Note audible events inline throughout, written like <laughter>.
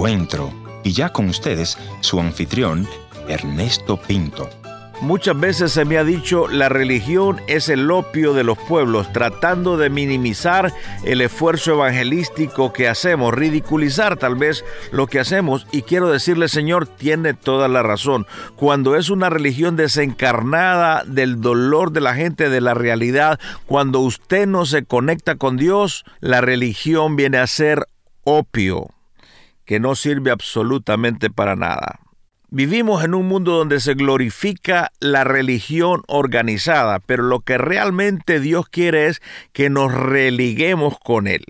encuentro. Y ya con ustedes, su anfitrión, Ernesto Pinto. Muchas veces se me ha dicho la religión es el opio de los pueblos, tratando de minimizar el esfuerzo evangelístico que hacemos, ridiculizar tal vez lo que hacemos. Y quiero decirle, Señor, tiene toda la razón. Cuando es una religión desencarnada del dolor de la gente, de la realidad, cuando usted no se conecta con Dios, la religión viene a ser opio, que no sirve absolutamente para nada. Vivimos en un mundo donde se glorifica la religión organizada, pero lo que realmente Dios quiere es que nos religuemos con Él.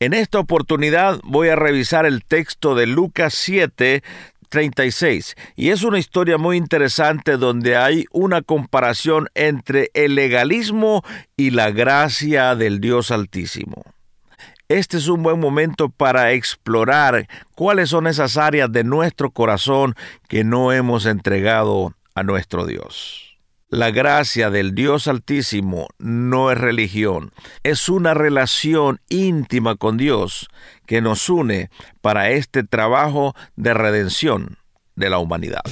En esta oportunidad voy a revisar el texto de Lucas 7, 36. Y es una historia muy interesante donde hay una comparación entre el legalismo y la gracia del Dios Altísimo. Este es un buen momento para explorar cuáles son esas áreas de nuestro corazón que no hemos entregado a nuestro Dios. La gracia del Dios Altísimo no es religión, es una relación íntima con Dios que nos une para este trabajo de redención de la humanidad.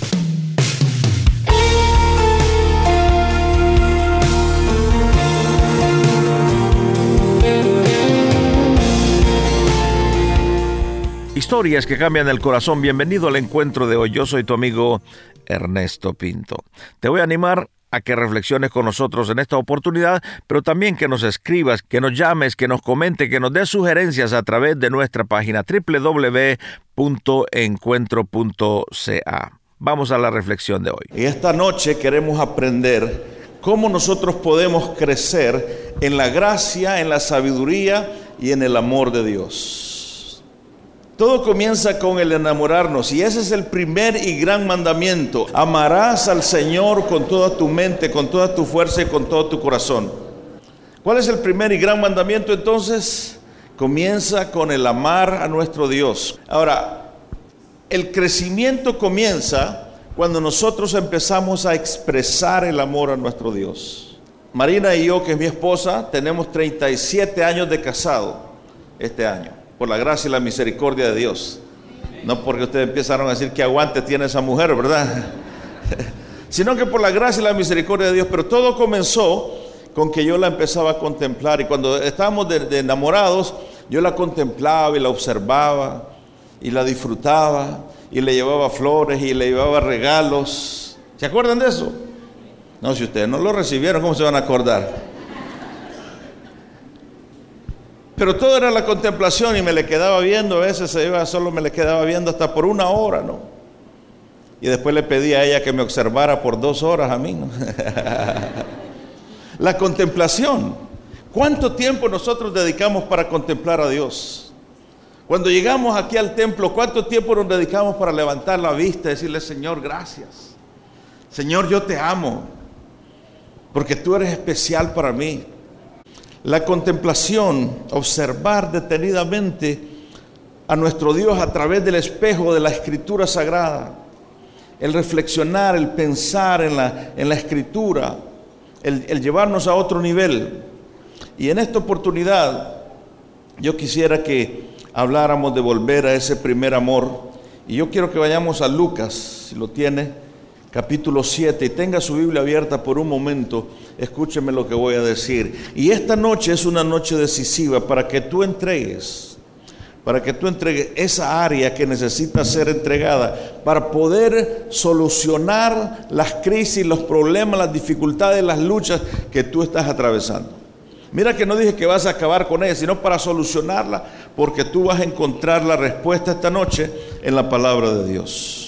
Historias que cambian el corazón. Bienvenido al encuentro de hoy. Yo soy tu amigo Ernesto Pinto. Te voy a animar a que reflexiones con nosotros en esta oportunidad, pero también que nos escribas, que nos llames, que nos comente, que nos des sugerencias a través de nuestra página www.encuentro.ca. Vamos a la reflexión de hoy. Y esta noche queremos aprender cómo nosotros podemos crecer en la gracia, en la sabiduría y en el amor de Dios. Todo comienza con el enamorarnos y ese es el primer y gran mandamiento. Amarás al Señor con toda tu mente, con toda tu fuerza y con todo tu corazón. ¿Cuál es el primer y gran mandamiento entonces? Comienza con el amar a nuestro Dios. Ahora, el crecimiento comienza cuando nosotros empezamos a expresar el amor a nuestro Dios. Marina y yo, que es mi esposa, tenemos 37 años de casado este año por la gracia y la misericordia de Dios. No porque ustedes empezaron a decir que aguante tiene esa mujer, ¿verdad? <laughs> Sino que por la gracia y la misericordia de Dios. Pero todo comenzó con que yo la empezaba a contemplar y cuando estábamos de, enamorados, yo la contemplaba y la observaba y la disfrutaba y le llevaba flores y le llevaba regalos. ¿Se acuerdan de eso? No, si ustedes no lo recibieron, ¿cómo se van a acordar? Pero todo era la contemplación y me le quedaba viendo, a veces se iba, solo me le quedaba viendo hasta por una hora, ¿no? Y después le pedí a ella que me observara por dos horas a mí, <laughs> la contemplación. ¿Cuánto tiempo nosotros dedicamos para contemplar a Dios? Cuando llegamos aquí al templo, ¿cuánto tiempo nos dedicamos para levantar la vista y decirle, Señor, gracias? Señor, yo te amo, porque tú eres especial para mí. La contemplación, observar detenidamente a nuestro Dios a través del espejo de la escritura sagrada, el reflexionar, el pensar en la, en la escritura, el, el llevarnos a otro nivel. Y en esta oportunidad yo quisiera que habláramos de volver a ese primer amor. Y yo quiero que vayamos a Lucas, si lo tiene, capítulo 7, y tenga su Biblia abierta por un momento escúcheme lo que voy a decir. Y esta noche es una noche decisiva para que tú entregues, para que tú entregues esa área que necesita ser entregada, para poder solucionar las crisis, los problemas, las dificultades, las luchas que tú estás atravesando. Mira que no dije que vas a acabar con ella, sino para solucionarla, porque tú vas a encontrar la respuesta esta noche en la palabra de Dios.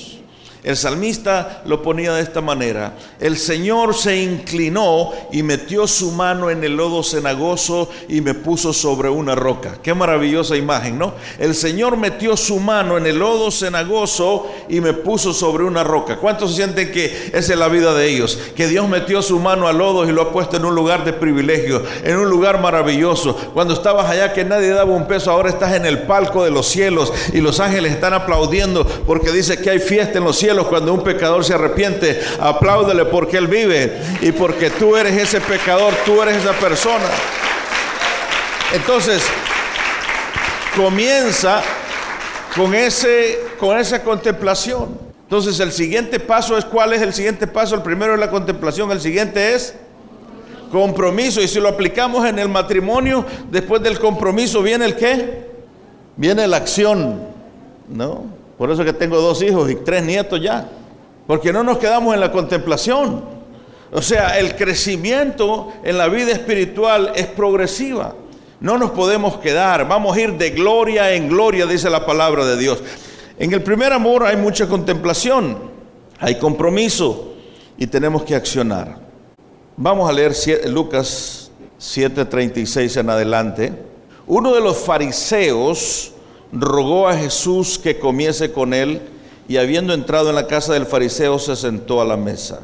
El salmista lo ponía de esta manera. El Señor se inclinó y metió su mano en el lodo cenagoso y me puso sobre una roca. Qué maravillosa imagen, ¿no? El Señor metió su mano en el lodo cenagoso y me puso sobre una roca. ¿Cuántos sienten que esa es la vida de ellos? Que Dios metió su mano al lodo y lo ha puesto en un lugar de privilegio, en un lugar maravilloso. Cuando estabas allá que nadie daba un peso, ahora estás en el palco de los cielos y los ángeles están aplaudiendo porque dice que hay fiesta en los cielos cuando un pecador se arrepiente, apláudele porque Él vive y porque tú eres ese pecador, tú eres esa persona. Entonces, comienza con, ese, con esa contemplación. Entonces el siguiente paso es cuál es el siguiente paso. El primero es la contemplación, el siguiente es compromiso. Y si lo aplicamos en el matrimonio, después del compromiso viene el qué? Viene la acción, ¿no? Por eso que tengo dos hijos y tres nietos ya. Porque no nos quedamos en la contemplación. O sea, el crecimiento en la vida espiritual es progresiva. No nos podemos quedar, vamos a ir de gloria en gloria, dice la palabra de Dios. En el primer amor hay mucha contemplación, hay compromiso y tenemos que accionar. Vamos a leer Lucas 7:36 en adelante. Uno de los fariseos rogó a Jesús que comiese con él y habiendo entrado en la casa del fariseo se sentó a la mesa.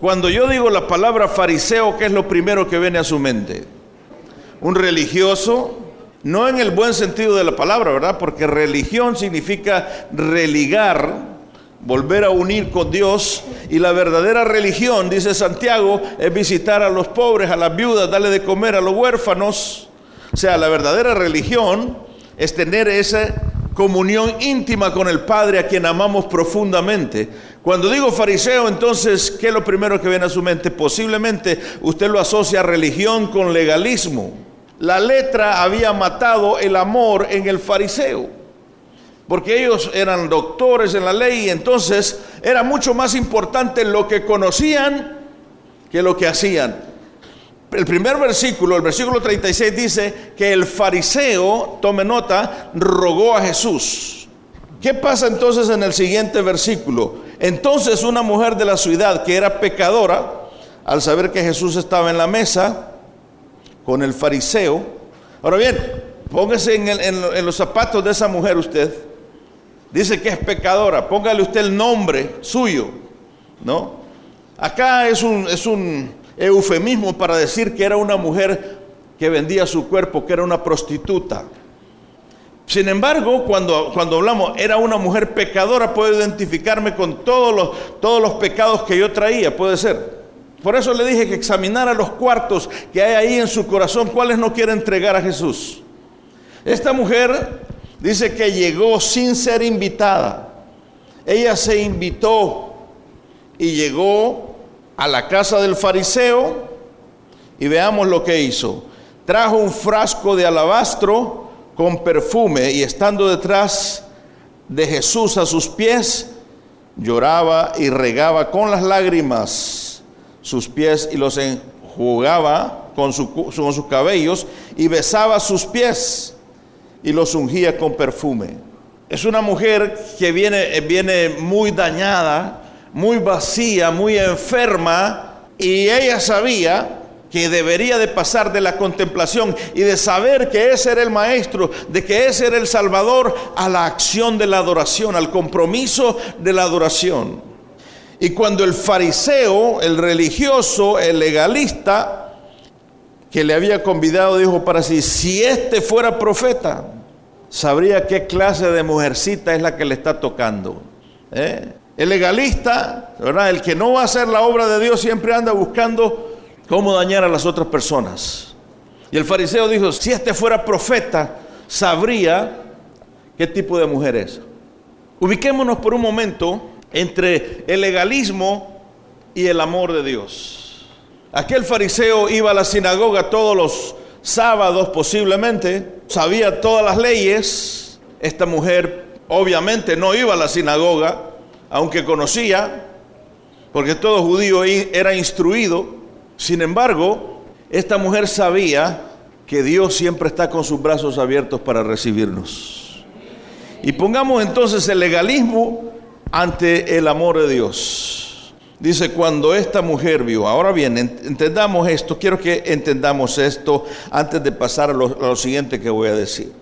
Cuando yo digo la palabra fariseo, ¿qué es lo primero que viene a su mente? Un religioso, no en el buen sentido de la palabra, ¿verdad? Porque religión significa religar, volver a unir con Dios. Y la verdadera religión, dice Santiago, es visitar a los pobres, a las viudas, darle de comer a los huérfanos. O sea, la verdadera religión es tener esa comunión íntima con el Padre a quien amamos profundamente. Cuando digo fariseo, entonces, ¿qué es lo primero que viene a su mente? Posiblemente usted lo asocia a religión con legalismo. La letra había matado el amor en el fariseo, porque ellos eran doctores en la ley y entonces era mucho más importante lo que conocían que lo que hacían. El primer versículo, el versículo 36 dice que el fariseo, tome nota, rogó a Jesús. ¿Qué pasa entonces en el siguiente versículo? Entonces una mujer de la ciudad que era pecadora, al saber que Jesús estaba en la mesa con el fariseo, ahora bien, póngase en, los zapatos de esa mujer usted, dice que es pecadora, póngale usted el nombre suyo, ¿no? Acá es un, es un, eufemismo para decir que era una mujer que vendía su cuerpo, que era una prostituta. Sin embargo, cuando, cuando hablamos, era una mujer pecadora, puedo identificarme con todos los, todos los pecados que yo traía, puede ser. Por eso le dije que examinara los cuartos que hay ahí en su corazón, cuáles no quiere entregar a Jesús. Esta mujer dice que llegó sin ser invitada. Ella se invitó y llegó a la casa del fariseo y veamos lo que hizo. Trajo un frasco de alabastro con perfume y estando detrás de Jesús a sus pies, lloraba y regaba con las lágrimas sus pies y los enjugaba con, con sus cabellos y besaba sus pies y los ungía con perfume. Es una mujer que viene, viene muy dañada, muy vacía, muy enferma, y ella sabía que debería de pasar de la contemplación y de saber que ese era el maestro, de que ese era el salvador, a la acción de la adoración, al compromiso de la adoración. Y cuando el fariseo, el religioso, el legalista, que le había convidado, dijo para sí, si este fuera profeta, sabría qué clase de mujercita es la que le está tocando. ¿Eh? El legalista, ¿verdad? El que no va a hacer la obra de Dios siempre anda buscando cómo dañar a las otras personas. Y el fariseo dijo, si este fuera profeta, sabría qué tipo de mujer es. Ubiquémonos por un momento entre el legalismo y el amor de Dios. Aquel fariseo iba a la sinagoga todos los sábados posiblemente, sabía todas las leyes. Esta mujer obviamente no iba a la sinagoga, aunque conocía, porque todo judío era instruido, sin embargo, esta mujer sabía que Dios siempre está con sus brazos abiertos para recibirnos. Y pongamos entonces el legalismo ante el amor de Dios. Dice, cuando esta mujer vio, ahora bien, entendamos esto, quiero que entendamos esto antes de pasar a lo, siguiente que voy a decir.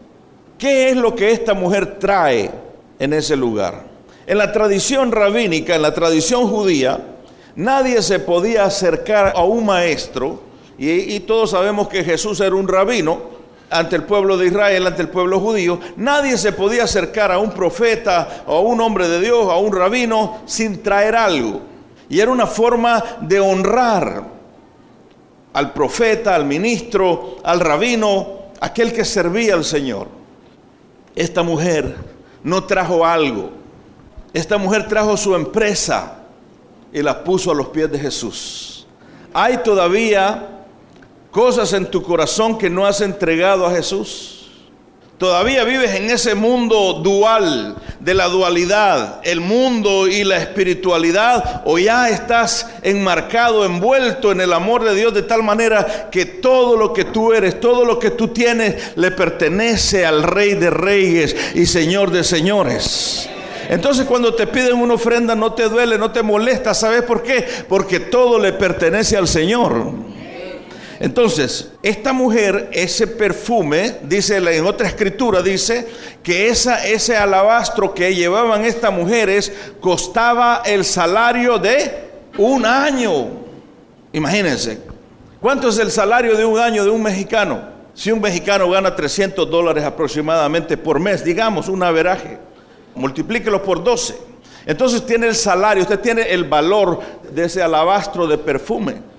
¿Qué es lo que esta mujer trae en ese lugar? En la tradición rabínica, en la tradición judía, nadie se podía acercar a un maestro, y, todos sabemos que Jesús era un rabino, ante el pueblo de Israel, ante el pueblo judío, nadie se podía acercar a un profeta o a un hombre de Dios, a un rabino, sin traer algo. Y era una forma de honrar al profeta, al ministro, al rabino, aquel que servía al Señor. Esta mujer no trajo algo. Esta mujer trajo su empresa y la puso a los pies de Jesús. Hay todavía cosas en tu corazón que no has entregado a Jesús. Todavía vives en ese mundo dual, de la dualidad, el mundo y la espiritualidad, o ya estás enmarcado, envuelto en el amor de Dios de tal manera que todo lo que tú eres, todo lo que tú tienes, le pertenece al Rey de Reyes y Señor de Señores. Entonces cuando te piden una ofrenda no te duele, no te molesta, ¿sabes por qué? Porque todo le pertenece al Señor. Entonces, esta mujer, ese perfume, dice en otra escritura, dice que esa, ese alabastro que llevaban estas mujeres costaba el salario de un año. Imagínense, ¿cuánto es el salario de un año de un mexicano? Si un mexicano gana 300 dólares aproximadamente por mes, digamos, un averaje, multiplíquelo por 12. Entonces tiene el salario, usted tiene el valor de ese alabastro de perfume.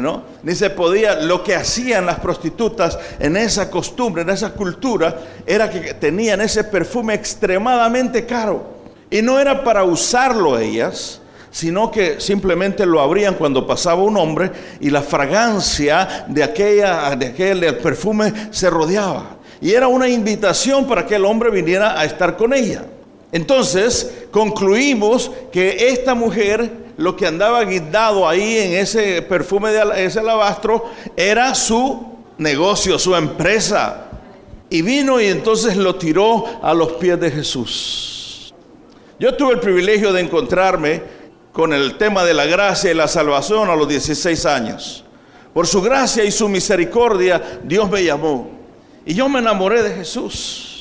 ¿no? Ni se podía, lo que hacían las prostitutas en esa costumbre, en esa cultura, era que tenían ese perfume extremadamente caro. Y no era para usarlo ellas, sino que simplemente lo abrían cuando pasaba un hombre y la fragancia de, aquella, de aquel perfume se rodeaba. Y era una invitación para que el hombre viniera a estar con ella. Entonces concluimos que esta mujer lo que andaba guindado ahí en ese perfume de ese alabastro era su negocio, su empresa. Y vino y entonces lo tiró a los pies de Jesús. Yo tuve el privilegio de encontrarme con el tema de la gracia y la salvación a los 16 años. Por su gracia y su misericordia, Dios me llamó. Y yo me enamoré de Jesús.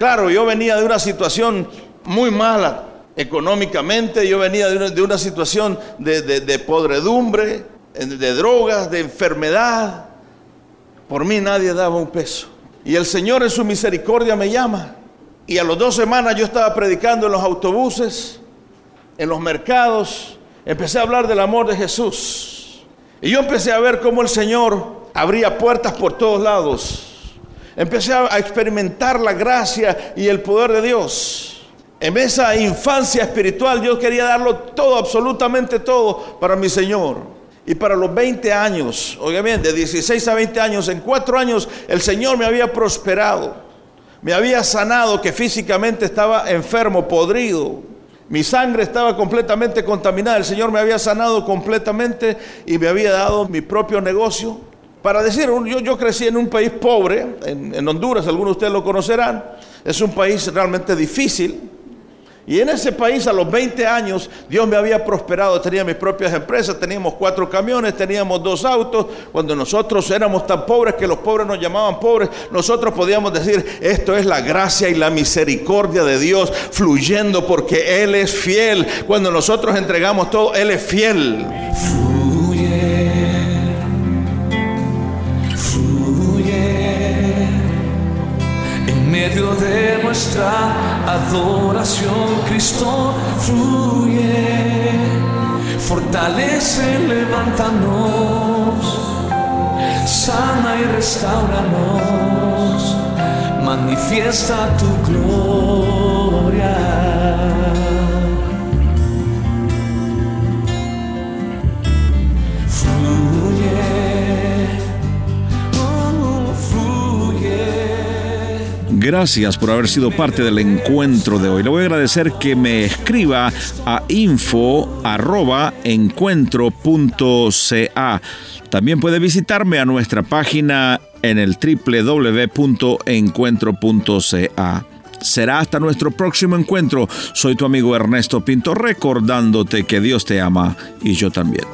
Claro, yo venía de una situación muy mala, económicamente, yo venía de una, situación de, podredumbre, de drogas, de enfermedad. Por mí nadie daba un peso. Y el Señor en su misericordia me llama. Y a las dos semanas yo estaba predicando en los autobuses, en los mercados. Empecé a hablar del amor de Jesús. Y yo empecé a ver cómo el Señor abría puertas por todos lados. Empecé a experimentar la gracia y el poder de Dios. En esa infancia espiritual yo quería darlo todo, absolutamente todo para mi Señor. Y para los 20 años, obviamente, de 16 a 20 años, en cuatro años el Señor me había prosperado. Me había sanado que físicamente estaba enfermo, podrido. Mi sangre estaba completamente contaminada. El Señor me había sanado completamente y me había dado mi propio negocio. Para decir, yo, yo crecí en un país pobre, en, en Honduras, algunos de ustedes lo conocerán. Es un país realmente difícil. Y en ese país a los 20 años Dios me había prosperado, tenía mis propias empresas, teníamos cuatro camiones, teníamos dos autos. Cuando nosotros éramos tan pobres que los pobres nos llamaban pobres, nosotros podíamos decir, esto es la gracia y la misericordia de Dios fluyendo porque Él es fiel. Cuando nosotros entregamos todo, Él es fiel. Medio de nuestra adoración, Cristo fluye, fortalece, levántanos, sana y restauranos, manifiesta tu gloria. Gracias por haber sido parte del encuentro de hoy. Le voy a agradecer que me escriba a info.encuentro.ca. También puede visitarme a nuestra página en el www.encuentro.ca. Será hasta nuestro próximo encuentro. Soy tu amigo Ernesto Pinto recordándote que Dios te ama y yo también.